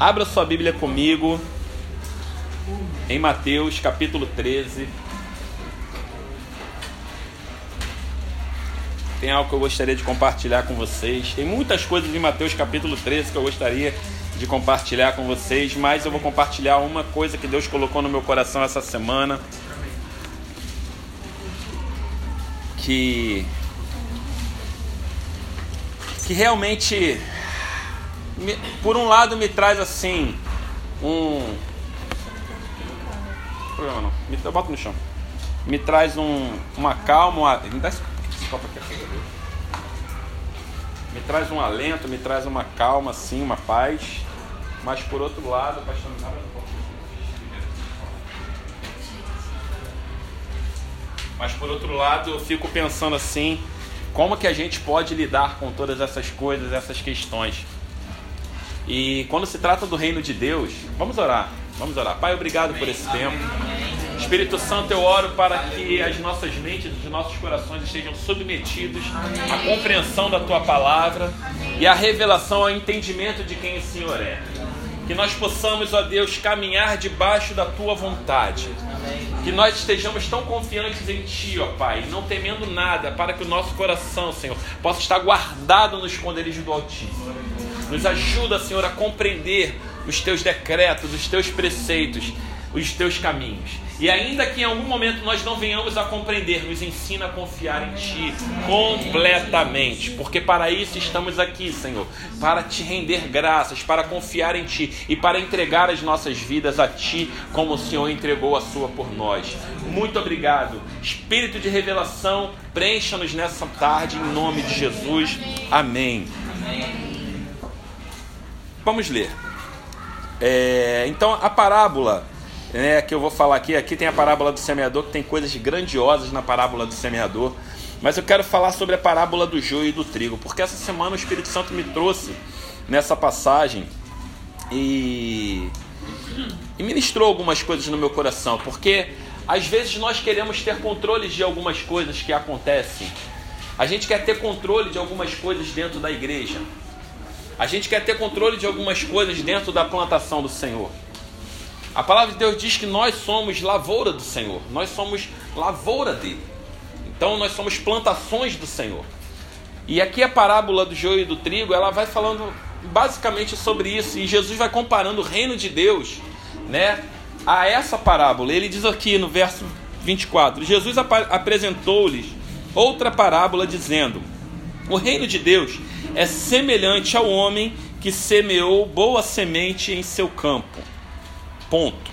Abra sua Bíblia comigo em Mateus capítulo 13. Tem algo que eu gostaria de compartilhar com vocês. Tem muitas coisas em Mateus capítulo 13 que eu gostaria de compartilhar com vocês, mas eu vou compartilhar uma coisa que Deus colocou no meu coração essa semana. Que que realmente por um lado me traz assim um problema não. Me, eu boto no chão. Me traz um, uma calma uma, me dá esse, esse aqui. Me traz um alento me traz uma calma assim uma paz. Mas por outro lado mas por outro lado eu fico pensando assim como que a gente pode lidar com todas essas coisas essas questões e quando se trata do reino de Deus, vamos orar. Vamos orar. Pai, obrigado por esse tempo. Espírito Santo, eu oro para que as nossas mentes, os nossos corações estejam submetidos à compreensão da tua palavra e à revelação, ao entendimento de quem o Senhor é. Que nós possamos, ó Deus, caminhar debaixo da tua vontade. Que nós estejamos tão confiantes em Ti, ó Pai, não temendo nada, para que o nosso coração, Senhor, possa estar guardado no esconderijo do Altíssimo. Nos ajuda, Senhor, a compreender os teus decretos, os teus preceitos, os teus caminhos. E ainda que em algum momento nós não venhamos a compreender, nos ensina a confiar em Ti completamente, porque para isso estamos aqui, Senhor, para te render graças, para confiar em Ti e para entregar as nossas vidas a Ti, como o Senhor entregou a sua por nós. Muito obrigado. Espírito de revelação, preencha-nos nessa tarde, em nome de Jesus. Amém. Amém. Vamos ler. É, então, a parábola né, que eu vou falar aqui, aqui tem a parábola do semeador, que tem coisas grandiosas na parábola do semeador. Mas eu quero falar sobre a parábola do joio e do trigo, porque essa semana o Espírito Santo me trouxe nessa passagem e, e ministrou algumas coisas no meu coração, porque às vezes nós queremos ter controle de algumas coisas que acontecem. A gente quer ter controle de algumas coisas dentro da igreja. A gente quer ter controle de algumas coisas dentro da plantação do Senhor. A palavra de Deus diz que nós somos lavoura do Senhor, nós somos lavoura dele. Então nós somos plantações do Senhor. E aqui a parábola do joio e do trigo, ela vai falando basicamente sobre isso e Jesus vai comparando o reino de Deus, né, a essa parábola. Ele diz aqui no verso 24: Jesus ap apresentou-lhes outra parábola dizendo: O reino de Deus é semelhante ao homem que semeou boa semente em seu campo. Ponto.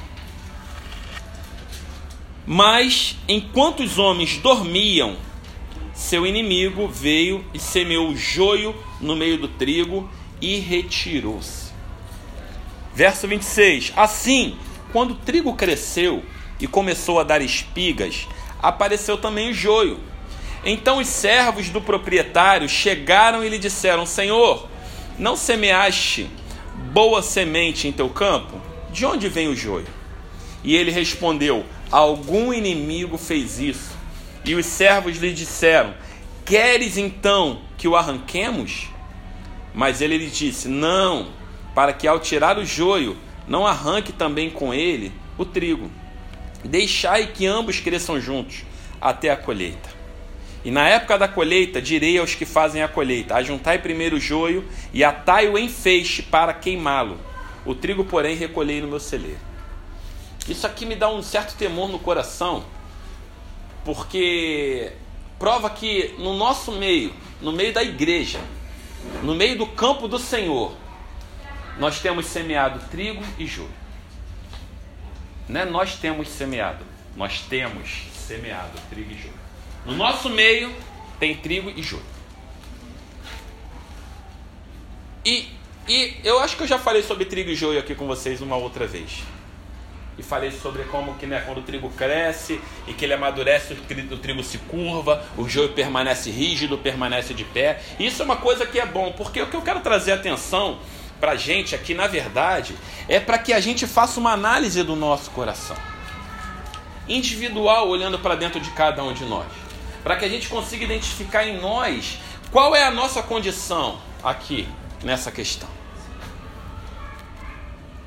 Mas enquanto os homens dormiam, seu inimigo veio e semeou joio no meio do trigo e retirou-se. Verso 26: Assim, quando o trigo cresceu e começou a dar espigas, apareceu também o joio então os servos do proprietário chegaram e lhe disseram: Senhor, não semeaste boa semente em teu campo? De onde vem o joio? E ele respondeu: Algum inimigo fez isso. E os servos lhe disseram: Queres então que o arranquemos? Mas ele lhe disse: Não, para que ao tirar o joio, não arranque também com ele o trigo. Deixai que ambos cresçam juntos até a colheita. E na época da colheita, direi aos que fazem a colheita: Ajuntai primeiro o joio e atai-o em feixe para queimá-lo. O trigo, porém, recolhei no meu celeiro. Isso aqui me dá um certo temor no coração, porque prova que no nosso meio, no meio da igreja, no meio do campo do Senhor, nós temos semeado trigo e joio. Não é nós temos semeado, nós temos semeado trigo e joio. No nosso meio tem trigo e joio. E, e eu acho que eu já falei sobre trigo e joio aqui com vocês uma outra vez. E falei sobre como que né, quando o trigo cresce e que ele amadurece, o trigo se curva, o joio permanece rígido, permanece de pé. Isso é uma coisa que é bom, porque o que eu quero trazer atenção para gente aqui, na verdade, é para que a gente faça uma análise do nosso coração. Individual, olhando para dentro de cada um de nós para que a gente consiga identificar em nós qual é a nossa condição aqui nessa questão.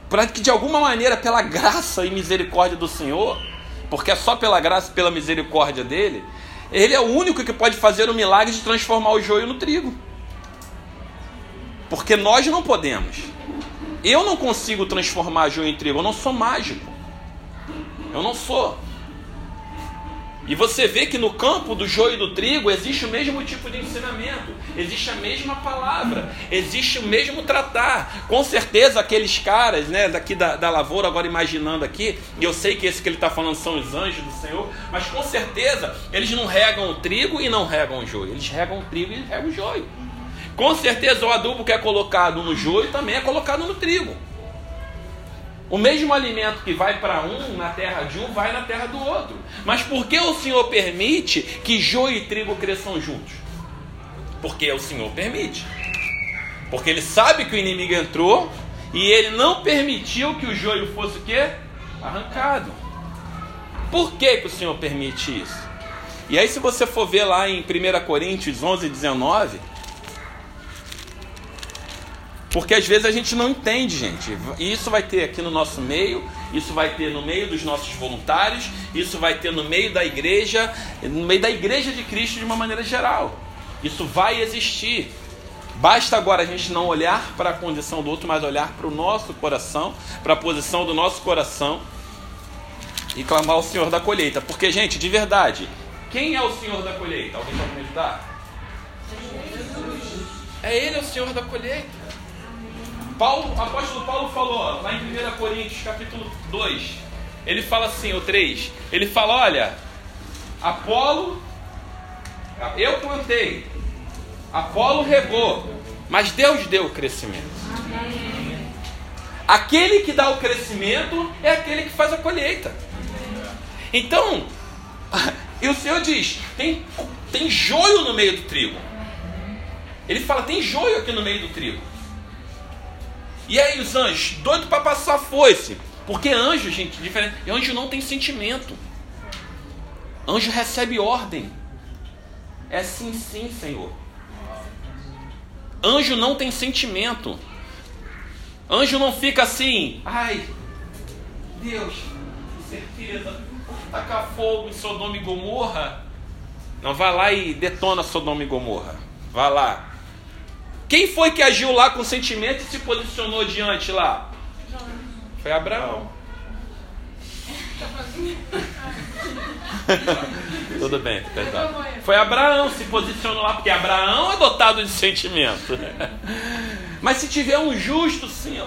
para que de alguma maneira, pela graça e misericórdia do Senhor, porque é só pela graça e pela misericórdia dele, ele é o único que pode fazer o milagre de transformar o joio no trigo. Porque nós não podemos. Eu não consigo transformar joio em trigo, eu não sou mágico. Eu não sou. E você vê que no campo do joio e do trigo existe o mesmo tipo de ensinamento, existe a mesma palavra, existe o mesmo tratar. Com certeza aqueles caras, né, daqui da, da lavoura, agora imaginando aqui, e eu sei que esse que ele está falando são os anjos do Senhor, mas com certeza eles não regam o trigo e não regam o joio, eles regam o trigo e regam o joio. Com certeza o adubo que é colocado no joio também é colocado no trigo. O mesmo alimento que vai para um na terra de um vai na terra do outro. Mas por que o Senhor permite que joio e trigo cresçam juntos? Porque o Senhor permite. Porque ele sabe que o inimigo entrou e ele não permitiu que o joio fosse o quê? Arrancado. Por que, que o Senhor permite isso? E aí, se você for ver lá em 1 Coríntios 11, 19, porque às vezes a gente não entende, gente. E isso vai ter aqui no nosso meio, isso vai ter no meio dos nossos voluntários, isso vai ter no meio da igreja, no meio da igreja de Cristo de uma maneira geral. Isso vai existir. Basta agora a gente não olhar para a condição do outro, mas olhar para o nosso coração, para a posição do nosso coração e clamar ao Senhor da colheita. Porque, gente, de verdade, quem é o Senhor da colheita? Alguém pode me ajudar? É Ele é o Senhor da colheita. Paulo, o apóstolo Paulo falou lá em 1 Coríntios capítulo 2, ele fala assim, o 3, ele fala, olha, Apolo, eu plantei, Apolo regou, mas Deus deu o crescimento. Aquele que dá o crescimento é aquele que faz a colheita. Então, e o Senhor diz: tem, tem joio no meio do trigo. Ele fala: tem joio aqui no meio do trigo. E aí os anjos, doido para passar foice. Porque anjo, gente, diferente. Anjo não tem sentimento. Anjo recebe ordem. É sim, sim, Senhor. Anjo não tem sentimento. Anjo não fica assim, ai, Deus, certeza, tacar fogo em Sodoma e Gomorra. Não, vai lá e detona Sodoma e Gomorra. Vai lá. Quem foi que agiu lá com sentimento e se posicionou diante lá? Foi Abraão. Tudo bem, perdão. Foi Abraão se posicionou lá, porque Abraão é dotado de sentimento. Mas se tiver um justo, sim.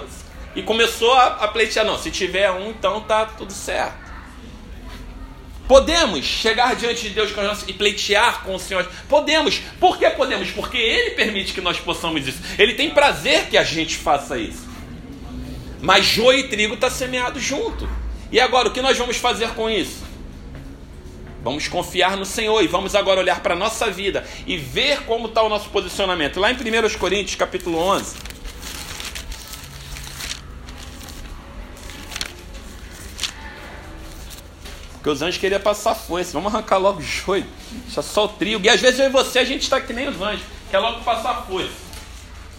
E começou a, a pleitear, não. Se tiver um, então tá tudo certo. Podemos chegar diante de Deus e pleitear com o Senhor. Podemos. Por que podemos? Porque Ele permite que nós possamos isso. Ele tem prazer que a gente faça isso. Mas joio e trigo está semeado junto. E agora, o que nós vamos fazer com isso? Vamos confiar no Senhor e vamos agora olhar para a nossa vida e ver como está o nosso posicionamento. Lá em 1 Coríntios, capítulo 11. Porque os anjos queriam passar foice. Vamos arrancar logo o joio. Deixa só o trigo. E às vezes eu e você, a gente está que nem os anjos. Quer logo passar foice.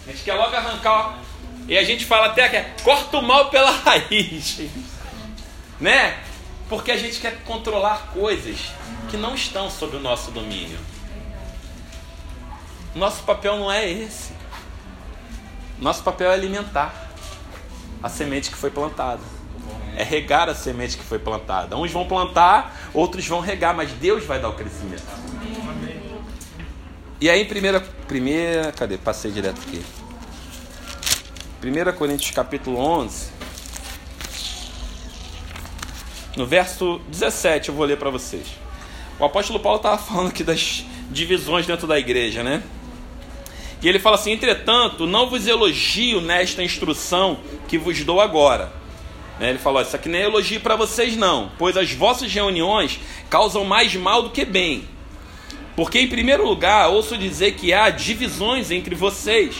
A gente quer logo arrancar. E a gente fala até que é, corta o mal pela raiz. né? Porque a gente quer controlar coisas que não estão sob o nosso domínio. Nosso papel não é esse. Nosso papel é alimentar a semente que foi plantada é regar a semente que foi plantada. Uns vão plantar, outros vão regar, mas Deus vai dar o crescimento. E aí, primeira, primeira, cadê? Passei direto aqui. 1 Coríntios capítulo 11, no verso 17, eu vou ler para vocês. O apóstolo Paulo estava falando aqui das divisões dentro da igreja, né? E ele fala assim: Entretanto, não vos elogio nesta instrução que vos dou agora ele falou: Isso aqui nem é elogio para vocês, não, pois as vossas reuniões causam mais mal do que bem. Porque, em primeiro lugar, ouço dizer que há divisões entre vocês,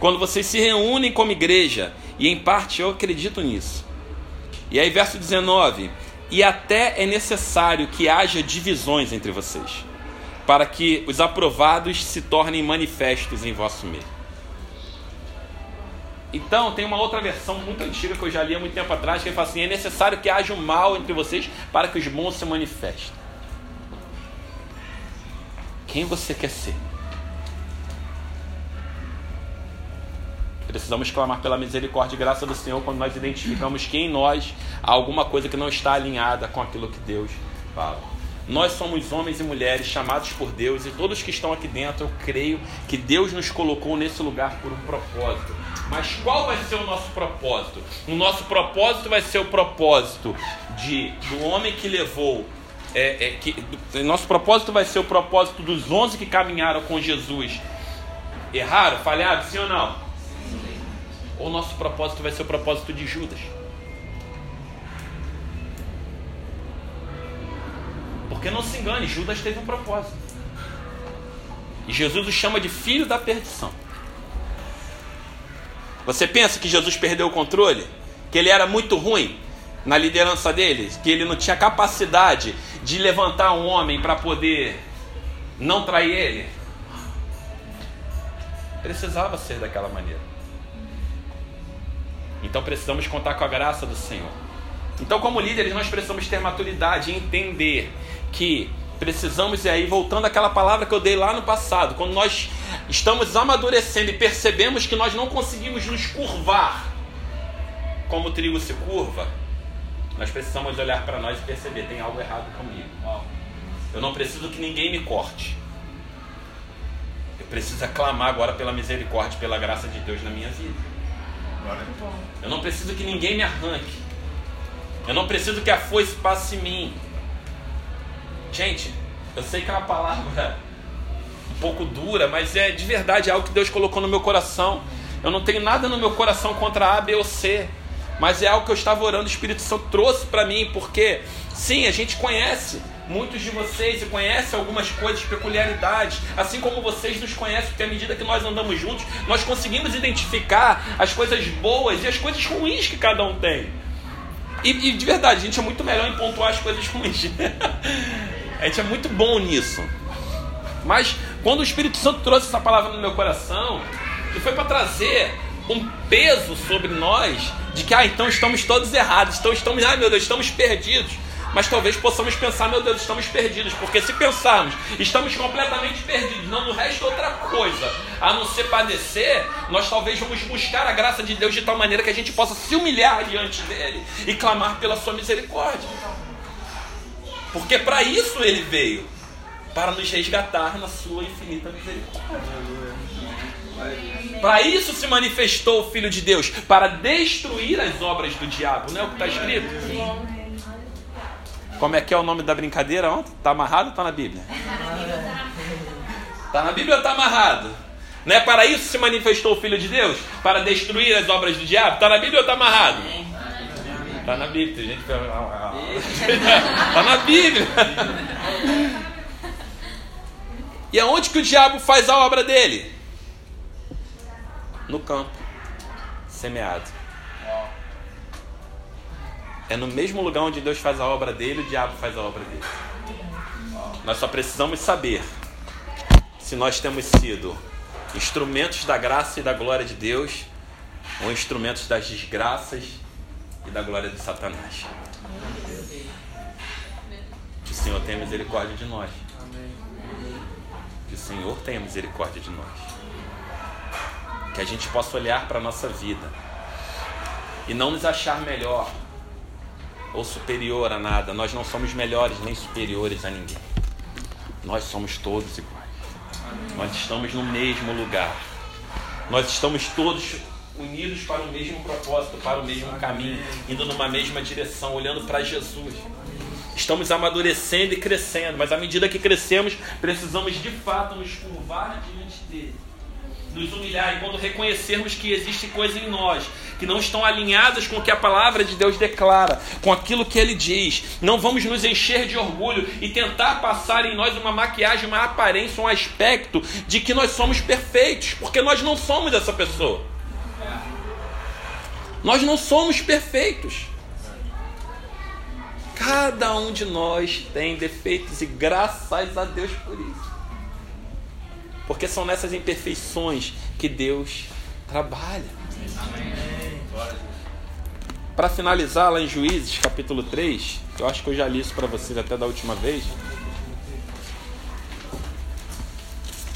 quando vocês se reúnem como igreja, e em parte eu acredito nisso. E aí, verso 19: E até é necessário que haja divisões entre vocês, para que os aprovados se tornem manifestos em vosso meio. Então, tem uma outra versão muito antiga que eu já li há muito tempo atrás, que fala assim: é necessário que haja um mal entre vocês para que os bons se manifestem. Quem você quer ser? Precisamos clamar pela misericórdia e graça do Senhor quando nós identificamos que em nós há alguma coisa que não está alinhada com aquilo que Deus fala. Nós somos homens e mulheres chamados por Deus e todos que estão aqui dentro, eu creio que Deus nos colocou nesse lugar por um propósito. Mas qual vai ser o nosso propósito? O nosso propósito vai ser o propósito de do homem que levou é, é, que, nosso propósito vai ser o propósito dos onze que caminharam com Jesus. Erraram? Falharam? Sim ou não? Ou nosso propósito vai ser o propósito de Judas? Porque não se engane, Judas teve um propósito. E Jesus o chama de filho da perdição. Você pensa que Jesus perdeu o controle? Que ele era muito ruim na liderança dele? Que ele não tinha capacidade de levantar um homem para poder não trair ele? Precisava ser daquela maneira. Então precisamos contar com a graça do Senhor. Então, como líderes, nós precisamos ter maturidade e entender que precisamos, e aí voltando àquela palavra que eu dei lá no passado, quando nós estamos amadurecendo e percebemos que nós não conseguimos nos curvar como o trigo se curva, nós precisamos olhar para nós e perceber: tem algo errado comigo. Eu não preciso que ninguém me corte. Eu preciso clamar agora pela misericórdia, pela graça de Deus na minha vida. Eu não preciso que ninguém me arranque. Eu não preciso que a foice passe em mim. Gente, eu sei que é uma palavra um pouco dura, mas é de verdade é algo que Deus colocou no meu coração. Eu não tenho nada no meu coração contra A, B ou C, mas é algo que eu estava orando, o Espírito Santo trouxe para mim, porque sim, a gente conhece muitos de vocês e conhece algumas coisas, peculiaridades, assim como vocês nos conhecem, porque à medida que nós andamos juntos, nós conseguimos identificar as coisas boas e as coisas ruins que cada um tem. E, e de verdade, a gente é muito melhor em pontuar as coisas ruins. A gente é muito bom nisso. Mas quando o Espírito Santo trouxe essa palavra no meu coração, e foi para trazer um peso sobre nós de que, ah, então estamos todos errados, então estamos, ah, meu Deus, estamos perdidos. Mas talvez possamos pensar, meu Deus, estamos perdidos, porque se pensarmos, estamos completamente perdidos, não nos resta outra coisa a não ser padecer, nós talvez vamos buscar a graça de Deus de tal maneira que a gente possa se humilhar diante dele e clamar pela sua misericórdia. Porque para isso ele veio para nos resgatar na sua infinita misericórdia. Para isso se manifestou o Filho de Deus, para destruir as obras do diabo, não é o que está escrito? Como é que é o nome da brincadeira ontem? Está amarrado ou está na Bíblia? Está na Bíblia ou está amarrado? Não é para isso se manifestou o Filho de Deus? Para destruir as obras do diabo? Está na Bíblia ou está amarrado? Está na Bíblia, tem gente que Está na Bíblia. E aonde que o diabo faz a obra dele? No campo, semeado. É no mesmo lugar onde Deus faz a obra dele, o diabo faz a obra dele. Nós só precisamos saber se nós temos sido instrumentos da graça e da glória de Deus ou instrumentos das desgraças e da glória de Satanás. Que o Senhor tenha misericórdia de nós. Que o Senhor tenha misericórdia de nós. Que a gente possa olhar para a nossa vida e não nos achar melhor ou superior a nada. Nós não somos melhores nem superiores a ninguém. Nós somos todos iguais. Nós estamos no mesmo lugar. Nós estamos todos unidos para o mesmo propósito, para o mesmo caminho, indo numa mesma direção, olhando para Jesus. Estamos amadurecendo e crescendo, mas à medida que crescemos, precisamos de fato nos curvar diante dele, nos humilhar e quando reconhecermos que existem coisas em nós que não estão alinhadas com o que a palavra de Deus declara, com aquilo que ele diz, não vamos nos encher de orgulho e tentar passar em nós uma maquiagem, uma aparência, um aspecto de que nós somos perfeitos, porque nós não somos essa pessoa. Nós não somos perfeitos. Cada um de nós tem defeitos e graças a Deus por isso. Porque são nessas imperfeições que Deus trabalha. Para finalizar, lá em Juízes, capítulo 3, eu acho que eu já li isso para vocês até da última vez.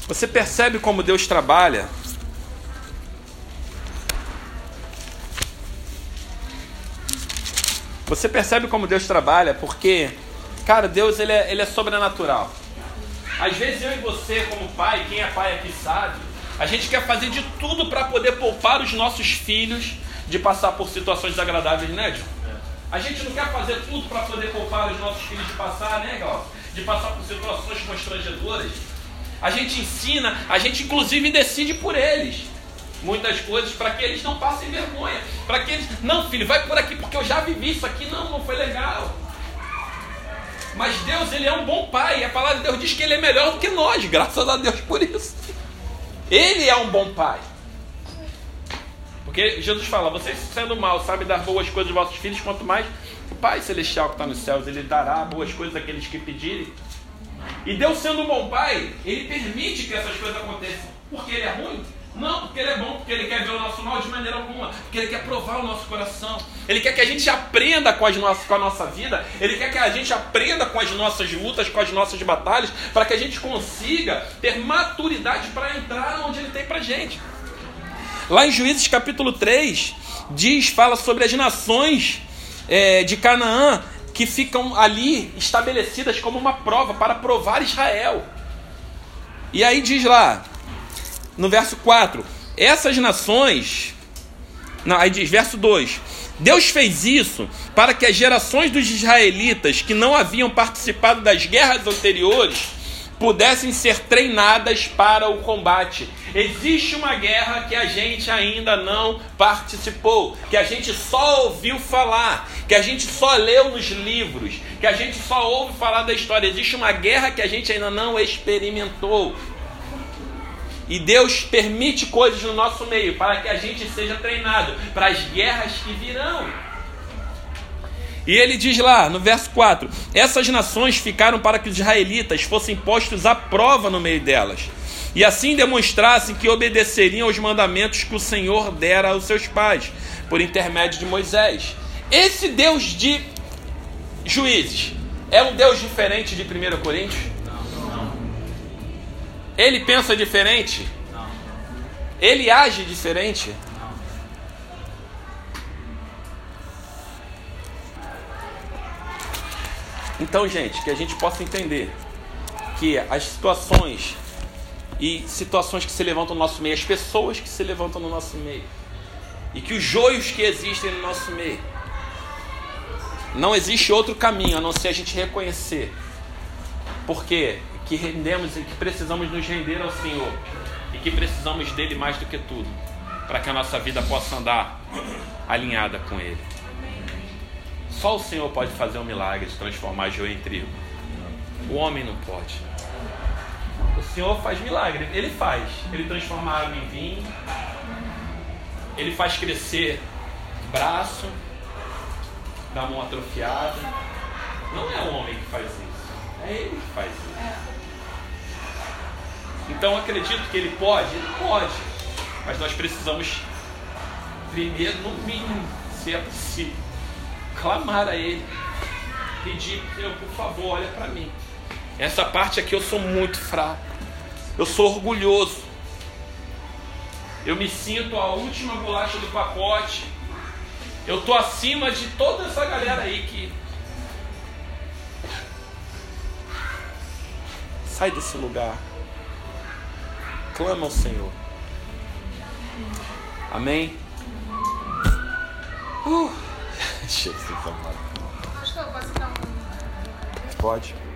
Você percebe como Deus trabalha? Você percebe como Deus trabalha? Porque, cara, Deus ele é, ele é sobrenatural. Às vezes eu e você, como pai, quem é pai aqui sabe, a gente quer fazer de tudo para poder poupar os nossos filhos de passar por situações desagradáveis, né, John? A gente não quer fazer tudo para poder poupar os nossos filhos de passar, né, Gal? De passar por situações constrangedoras. A gente ensina, a gente inclusive decide por eles muitas coisas para que eles não passem vergonha, para que eles, não, filho, vai por aqui porque eu já vivi isso aqui, não, não foi legal. Mas Deus, ele é um bom pai, a palavra de Deus diz que ele é melhor do que nós, graças a Deus por isso. Ele é um bom pai. Porque Jesus fala: vocês sendo mal, sabem dar boas coisas aos vossos filhos, quanto mais o Pai Celestial que está nos céus, ele dará boas coisas àqueles que pedirem. E Deus sendo um bom pai, ele permite que essas coisas aconteçam. Porque ele é ruim? Não, porque ele é bom, porque ele quer ver o nosso mal de maneira alguma, porque ele quer provar o nosso coração. Ele quer que a gente aprenda com, as nossas, com a nossa vida, ele quer que a gente aprenda com as nossas lutas, com as nossas batalhas, para que a gente consiga ter maturidade para entrar onde ele tem para gente. Lá em Juízes capítulo 3, diz, fala sobre as nações é, de Canaã que ficam ali estabelecidas como uma prova para provar Israel. E aí diz lá, no verso 4: Essas nações. Não, aí diz, verso 2: Deus fez isso para que as gerações dos israelitas que não haviam participado das guerras anteriores pudessem ser treinadas para o combate. Existe uma guerra que a gente ainda não participou, que a gente só ouviu falar, que a gente só leu nos livros, que a gente só ouve falar da história. Existe uma guerra que a gente ainda não experimentou. E Deus permite coisas no nosso meio para que a gente seja treinado para as guerras que virão. E ele diz lá no verso 4: Essas nações ficaram para que os israelitas fossem postos à prova no meio delas, e assim demonstrassem que obedeceriam aos mandamentos que o Senhor dera aos seus pais, por intermédio de Moisés. Esse Deus de juízes é um Deus diferente de 1 Coríntios? Ele pensa diferente? Não. Ele age diferente? Não. Então, gente, que a gente possa entender que as situações e situações que se levantam no nosso meio, as pessoas que se levantam no nosso meio, e que os joios que existem no nosso meio, não existe outro caminho a não ser a gente reconhecer. Porque que rendemos e que precisamos nos render ao Senhor e que precisamos dele mais do que tudo, para que a nossa vida possa andar alinhada com ele. Só o Senhor pode fazer um milagre de transformar joio em trigo. O homem não pode. O Senhor faz milagre, ele faz. Ele transforma água em vinho. Ele faz crescer braço da mão atrofiada. Não é o homem que faz isso, é ele que faz isso. Então acredito que ele pode? Ele pode. Mas nós precisamos, primeiro, no mínimo, se é possível, clamar a ele. Pedir, Senhor, por favor, olha para mim. Essa parte aqui eu sou muito fraco. Eu sou orgulhoso. Eu me sinto a última bolacha do pacote. Eu tô acima de toda essa galera aí que sai desse lugar clama ao Senhor. Amém? Uh. Jesus amado. Pode.